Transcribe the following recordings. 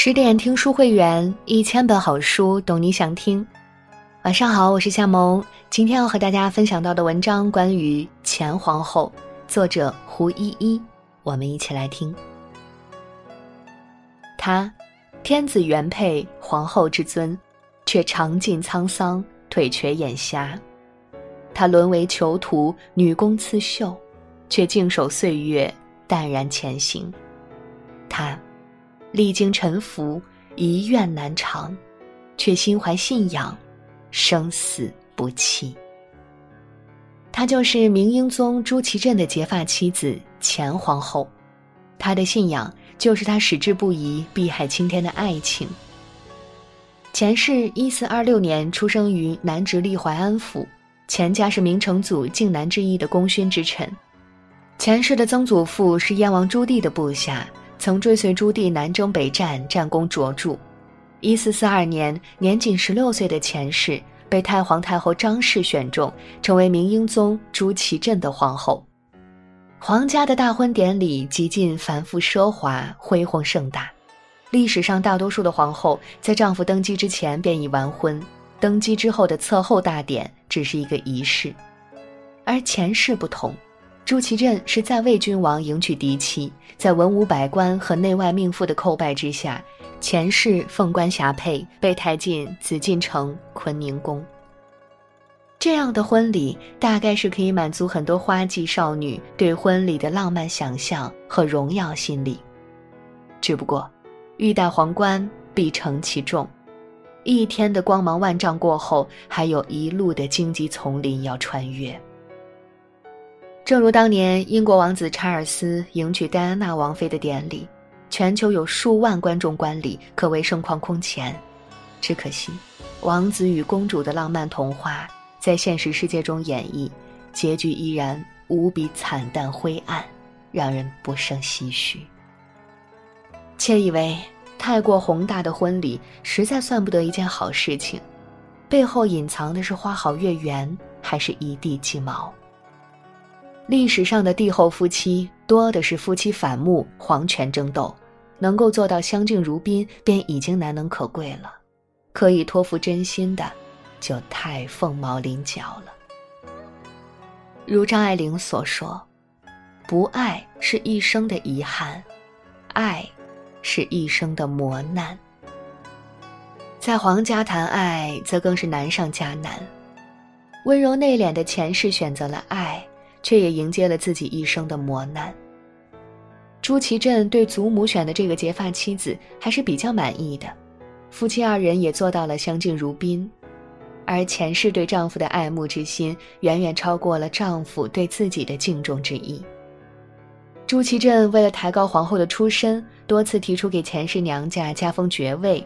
十点听书会员，一千本好书，懂你想听。晚上好，我是夏萌。今天要和大家分享到的文章关于前皇后，作者胡依依。我们一起来听。她，天子原配，皇后之尊，却尝尽沧桑，腿瘸眼瞎。她沦为囚徒，女工刺绣，却静守岁月，淡然前行。她。历经沉浮，遗愿难偿，却心怀信仰，生死不弃。她就是明英宗朱祁镇的结发妻子前皇后，她的信仰就是她矢志不移、碧海青天的爱情。钱氏一四二六年出生于南直隶淮安府，钱家是明成祖靖难之役的功勋之臣，钱氏的曾祖父是燕王朱棣的部下。曾追随朱棣南征北战，战功卓著。一四四二年，年仅十六岁的钱氏被太皇太后张氏选中，成为明英宗朱祁镇的皇后。皇家的大婚典礼极尽繁复奢华、恢宏盛大。历史上大多数的皇后在丈夫登基之前便已完婚，登基之后的册后大典只是一个仪式，而钱氏不同。朱祁镇是在位君王迎娶嫡妻，在文武百官和内外命妇的叩拜之下，前世凤冠霞帔，被抬进紫禁城坤宁宫。这样的婚礼大概是可以满足很多花季少女对婚礼的浪漫想象和荣耀心理。只不过，欲戴皇冠必承其重，一天的光芒万丈过后，还有一路的荆棘丛林要穿越。正如当年英国王子查尔斯迎娶戴安娜王妃的典礼，全球有数万观众观礼，可谓盛况空前。只可惜，王子与公主的浪漫童话在现实世界中演绎，结局依然无比惨淡灰暗，让人不胜唏嘘。窃以为太过宏大的婚礼实在算不得一件好事情，背后隐藏的是花好月圆，还是一地鸡毛？历史上的帝后夫妻多的是夫妻反目、皇权争斗，能够做到相敬如宾便已经难能可贵了，可以托付真心的，就太凤毛麟角了。如张爱玲所说：“不爱是一生的遗憾，爱是一生的磨难。”在皇家谈爱，则更是难上加难。温柔内敛的前世选择了爱。却也迎接了自己一生的磨难。朱祁镇对祖母选的这个结发妻子还是比较满意的，夫妻二人也做到了相敬如宾，而前世对丈夫的爱慕之心远远超过了丈夫对自己的敬重之意。朱祁镇为了抬高皇后的出身，多次提出给前世娘家加封爵位，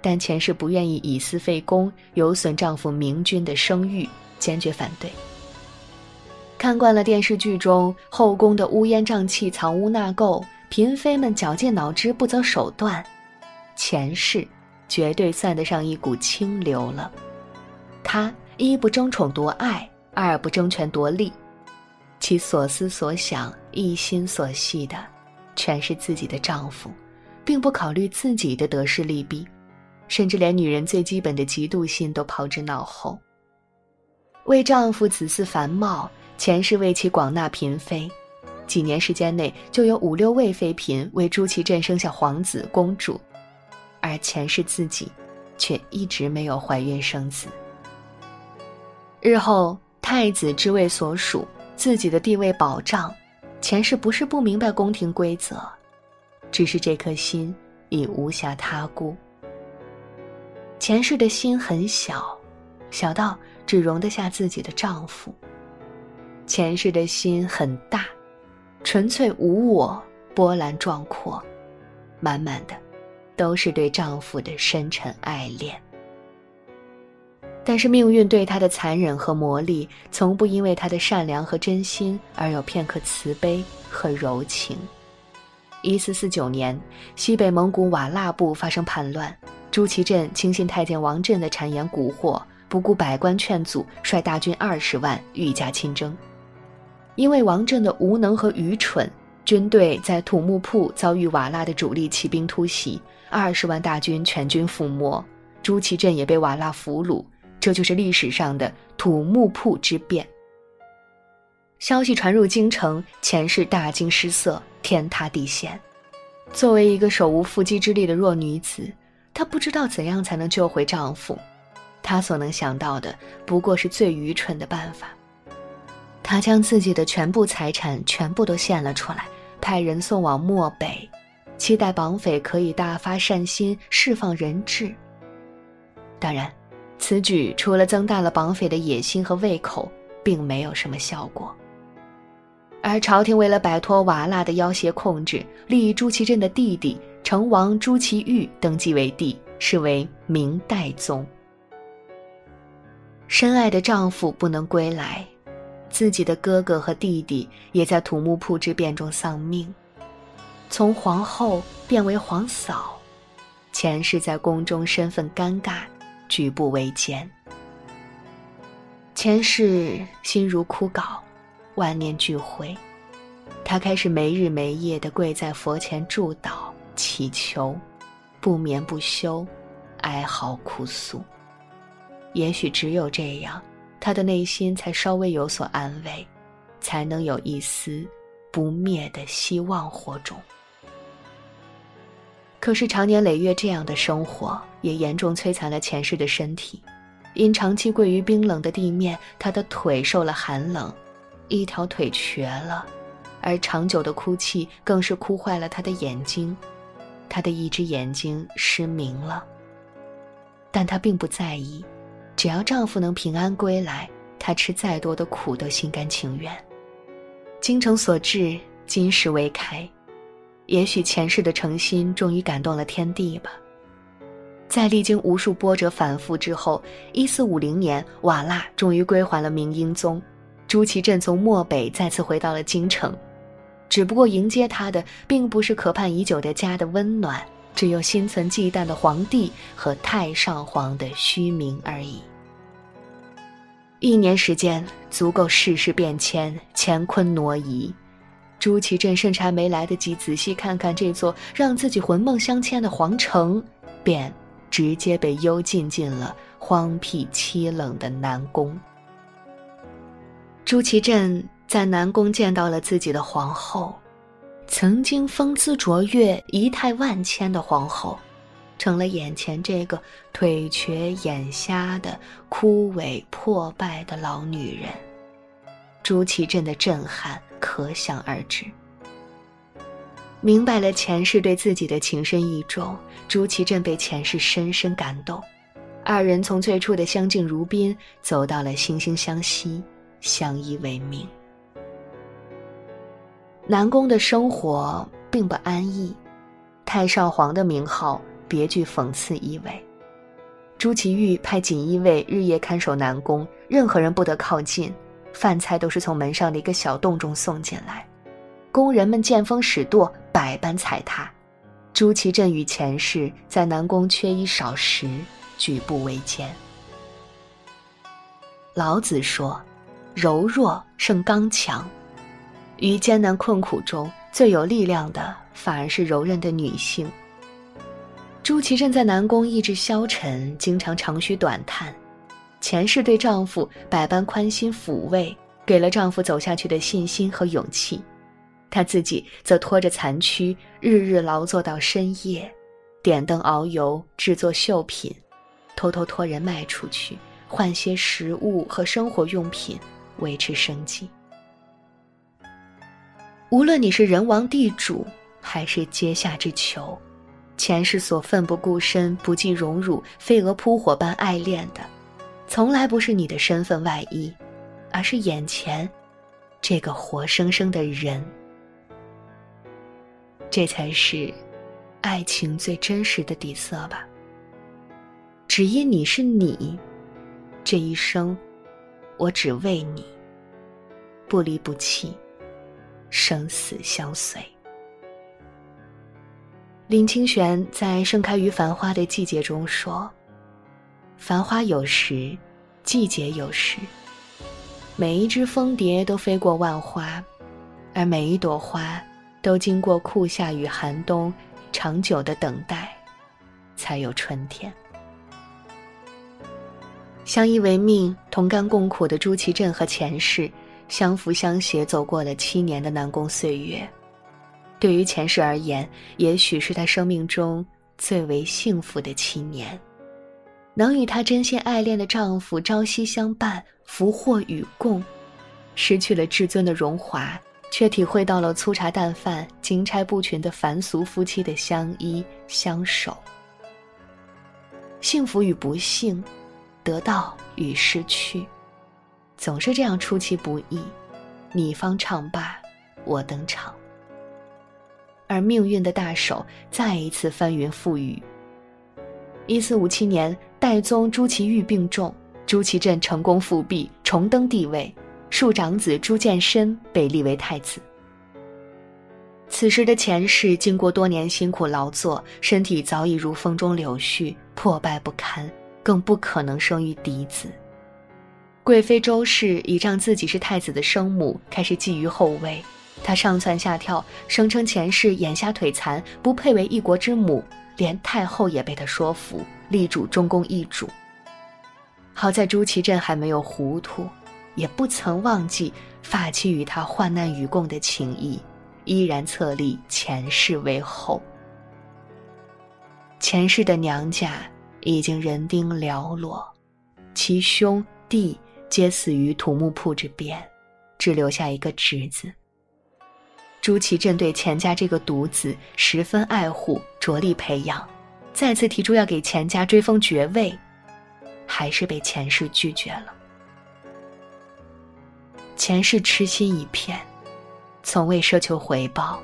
但前世不愿意以私废公，有损丈夫明君的声誉，坚决反对。看惯了电视剧中后宫的乌烟瘴气、藏污纳垢，嫔妃们绞尽脑汁、不择手段，前世绝对算得上一股清流了。她一不争宠夺爱，二不争权夺利，其所思所想、一心所系的，全是自己的丈夫，并不考虑自己的得失利弊，甚至连女人最基本的嫉妒心都抛之脑后。为丈夫子嗣繁茂。前世为其广纳嫔妃，几年时间内就有五六位妃嫔为朱祁镇生下皇子公主，而前世自己，却一直没有怀孕生子。日后太子之位所属，自己的地位保障，前世不是不明白宫廷规则，只是这颗心已无暇他顾。前世的心很小，小到只容得下自己的丈夫。前世的心很大，纯粹无我，波澜壮阔，满满的都是对丈夫的深沉爱恋。但是命运对她的残忍和磨砺，从不因为她的善良和真心而有片刻慈悲和柔情。一四四九年，西北蒙古瓦剌部发生叛乱，朱祁镇轻信太监王振的谗言蛊惑，不顾百官劝阻，率大军二十万御驾亲征。因为王振的无能和愚蠢，军队在土木铺遭遇瓦剌的主力骑兵突袭，二十万大军全军覆没，朱祁镇也被瓦剌俘虏。这就是历史上的土木铺之变。消息传入京城，钱氏大惊失色，天塌地陷。作为一个手无缚鸡之力的弱女子，她不知道怎样才能救回丈夫。她所能想到的，不过是最愚蠢的办法。他将自己的全部财产全部都献了出来，派人送往漠北，期待绑匪可以大发善心，释放人质。当然，此举除了增大了绑匪的野心和胃口，并没有什么效果。而朝廷为了摆脱瓦剌的要挟控制，立朱祁镇的弟弟成王朱祁钰登基为帝，是为明代宗。深爱的丈夫不能归来，自己的哥哥和弟弟也在土木铺之变中丧命，从皇后变为皇嫂，前世在宫中身份尴尬，举步维艰。前世心如枯槁。万念俱灰，他开始没日没夜的跪在佛前祝祷、祈求，不眠不休，哀嚎哭诉。也许只有这样，他的内心才稍微有所安慰，才能有一丝不灭的希望火种。可是长年累月这样的生活，也严重摧残了前世的身体。因长期跪于冰冷的地面，他的腿受了寒冷。一条腿瘸了，而长久的哭泣更是哭坏了他的眼睛，他的一只眼睛失明了。但他并不在意，只要丈夫能平安归来，她吃再多的苦都心甘情愿。精诚所至，金石为开，也许前世的诚心终于感动了天地吧。在历经无数波折反复之后，一四五零年，瓦剌终于归还了明英宗。朱祁镇从漠北再次回到了京城，只不过迎接他的并不是渴盼已久的家的温暖，只有心存忌惮的皇帝和太上皇的虚名而已。一年时间足够世事变迁，乾坤挪移，朱祁镇甚至还没来得及仔细看看这座让自己魂梦相牵的皇城，便直接被幽禁进了荒僻凄冷的南宫。朱祁镇在南宫见到了自己的皇后，曾经风姿卓越、仪态万千的皇后，成了眼前这个腿瘸眼瞎的枯萎破败的老女人。朱祁镇的震撼可想而知。明白了前世对自己的情深意重，朱祁镇被前世深深感动，二人从最初的相敬如宾，走到了惺惺相惜。相依为命。南宫的生活并不安逸，太上皇的名号别具讽刺意味。朱祁钰派锦衣卫日夜看守南宫，任何人不得靠近，饭菜都是从门上的一个小洞中送进来。工人们见风使舵，百般踩踏。朱祁镇与前世在南宫缺衣少食，举步维艰。老子说。柔弱胜刚强，于艰难困苦中最有力量的反而是柔韧的女性。朱祁镇在南宫意志消沉，经常长吁短叹。前世对丈夫百般宽心抚慰，给了丈夫走下去的信心和勇气。她自己则拖着残躯，日日劳作到深夜，点灯熬油，制作绣品，偷偷托人卖出去，换些食物和生活用品。维持生计。无论你是人王地主，还是阶下之囚，前世所奋不顾身、不计荣辱、飞蛾扑火般爱恋的，从来不是你的身份外衣，而是眼前这个活生生的人。这才是爱情最真实的底色吧。只因你是你，这一生。我只为你，不离不弃，生死相随。林清玄在《盛开于繁花的季节》中说：“繁花有时，季节有时。每一只蜂蝶都飞过万花，而每一朵花都经过酷夏与寒冬，长久的等待，才有春天。相依为命、同甘共苦的朱祁镇和前世，相扶相携走过了七年的南宫岁月。对于前世而言，也许是他生命中最为幸福的七年。能与她真心爱恋的丈夫朝夕相伴、福祸与共，失去了至尊的荣华，却体会到了粗茶淡饭、金钗不群的凡俗夫妻的相依相守。幸福与不幸。得到与失去，总是这样出其不意，你方唱罢，我登场。而命运的大手再一次翻云覆雨。一四五七年，代宗朱祁钰病重，朱祁镇成功复辟，重登帝位，庶长子朱见深被立为太子。此时的钱氏经过多年辛苦劳作，身体早已如风中柳絮，破败不堪。更不可能生育嫡子。贵妃周氏倚仗自己是太子的生母，开始觊觎后位。她上蹿下跳，声称前世眼瞎腿残，不配为一国之母。连太后也被她说服，力主中宫易主。好在朱祁镇还没有糊涂，也不曾忘记发妻与他患难与共的情谊，依然册立前世为后。前世的娘家。已经人丁寥落，其兄弟皆死于土木铺之边，只留下一个侄子。朱祁镇对钱家这个独子十分爱护，着力培养，再次提出要给钱家追封爵位，还是被钱氏拒绝了。钱氏痴心一片，从未奢求回报。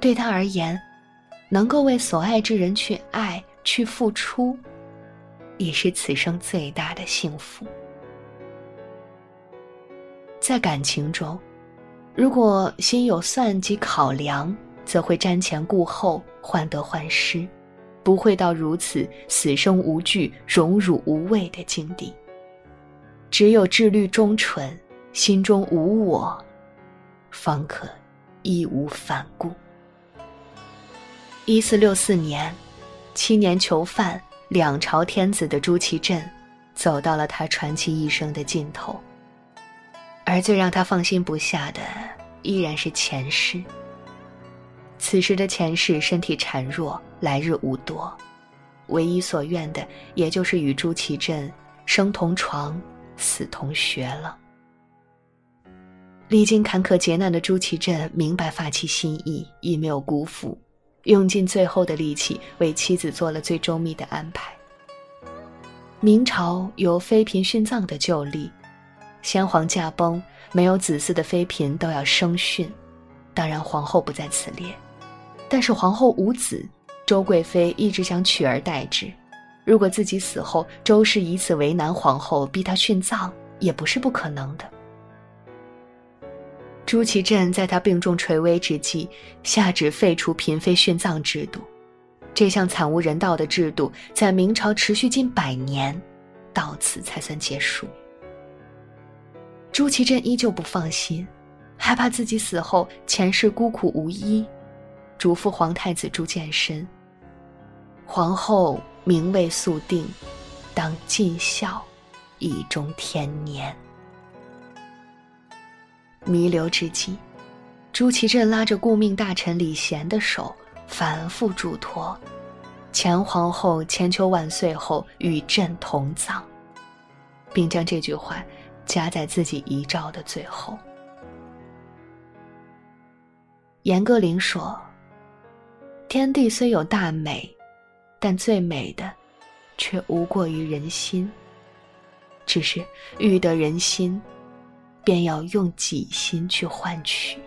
对他而言，能够为所爱之人去爱。去付出，已是此生最大的幸福。在感情中，如果心有算计考量，则会瞻前顾后，患得患失，不会到如此死生无惧、荣辱无畏的境地。只有志虑忠纯，心中无我，方可义无反顾。一四六四年。七年囚犯、两朝天子的朱祁镇，走到了他传奇一生的尽头。而最让他放心不下的，依然是前世。此时的前世身体孱弱，来日无多，唯一所愿的，也就是与朱祁镇生同床，死同穴了。历经坎坷劫难的朱祁镇明白发妻心意，亦没有辜负。用尽最后的力气为妻子做了最周密的安排。明朝有妃嫔殉葬的旧例，先皇驾崩，没有子嗣的妃嫔都要生殉，当然皇后不在此列。但是皇后无子，周贵妃一直想取而代之。如果自己死后，周氏以此为难皇后，逼她殉葬，也不是不可能的。朱祁镇在他病重垂危之际，下旨废除嫔妃殉葬制度。这项惨无人道的制度在明朝持续近百年，到此才算结束。朱祁镇依旧不放心，害怕自己死后前世孤苦无依，嘱咐皇太子朱见深：“皇后名位素定，当尽孝，以终天年。”弥留之际，朱祁镇拉着顾命大臣李贤的手，反复嘱托：“前皇后千秋万岁后，与朕同葬。”并将这句话夹在自己遗照的最后。严歌苓说：“天地虽有大美，但最美的，却无过于人心。只是欲得人心。”便要用己心去换取。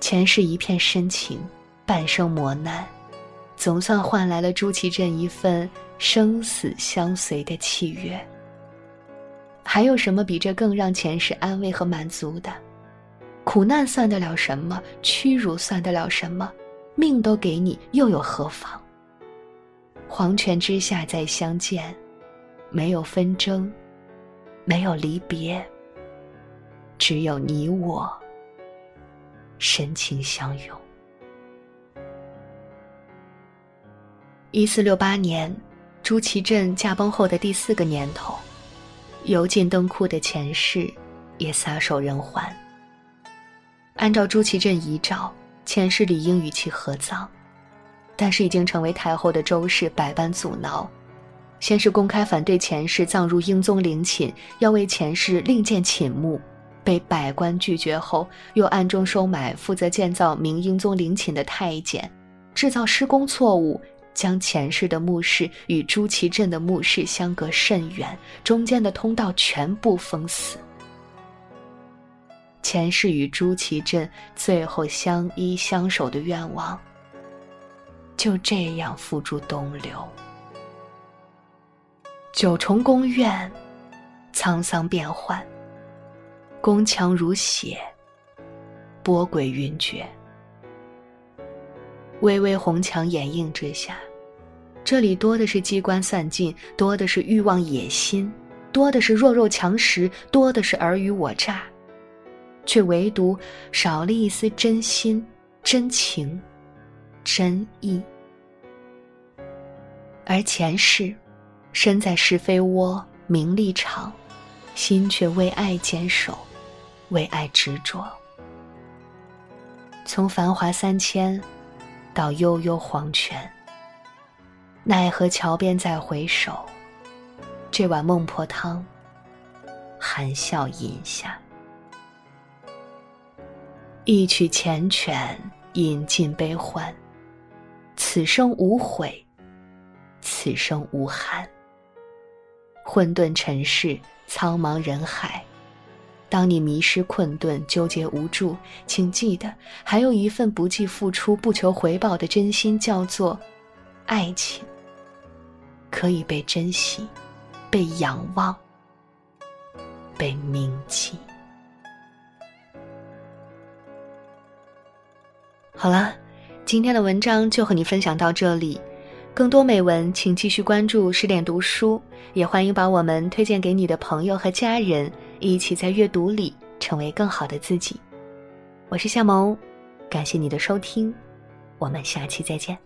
前世一片深情，半生磨难，总算换来了朱祁镇一份生死相随的契约。还有什么比这更让前世安慰和满足的？苦难算得了什么？屈辱算得了什么？命都给你，又有何妨？黄泉之下再相见，没有纷争。没有离别，只有你我深情相拥。一四六八年，朱祁镇驾崩后的第四个年头，油尽灯枯的前世也撒手人寰。按照朱祁镇遗诏，前世理应与其合葬，但是已经成为太后的周氏百般阻挠，先是公开反对前世葬入英宗陵寝，要为前世另建寝墓，被百官拒绝后，又暗中收买负责建造明英宗陵寝的太监，制造施工错误。将前世的墓室与朱祁镇的墓室相隔甚远，中间的通道全部封死。前世与朱祁镇最后相依相守的愿望，就这样付诸东流。九重宫院，沧桑变幻，宫墙如血，波诡云谲。巍巍红墙掩映之下。这里多的是机关算尽，多的是欲望野心，多的是弱肉强食，多的是尔虞我诈，却唯独少了一丝真心、真情、真意。而前世，身在是非窝、名利场，心却为爱坚守，为爱执着。从繁华三千，到悠悠黄泉。奈何桥边再回首，这碗孟婆汤，含笑饮下。一曲缱绻，饮尽悲欢。此生无悔，此生无憾。混沌尘世，苍茫人海。当你迷失、困顿、纠结、无助，请记得，还有一份不计付出、不求回报的真心，叫做爱情。可以被珍惜，被仰望，被铭记。好了，今天的文章就和你分享到这里。更多美文，请继续关注十点读书，也欢迎把我们推荐给你的朋友和家人，一起在阅读里成为更好的自己。我是夏萌，感谢你的收听，我们下期再见。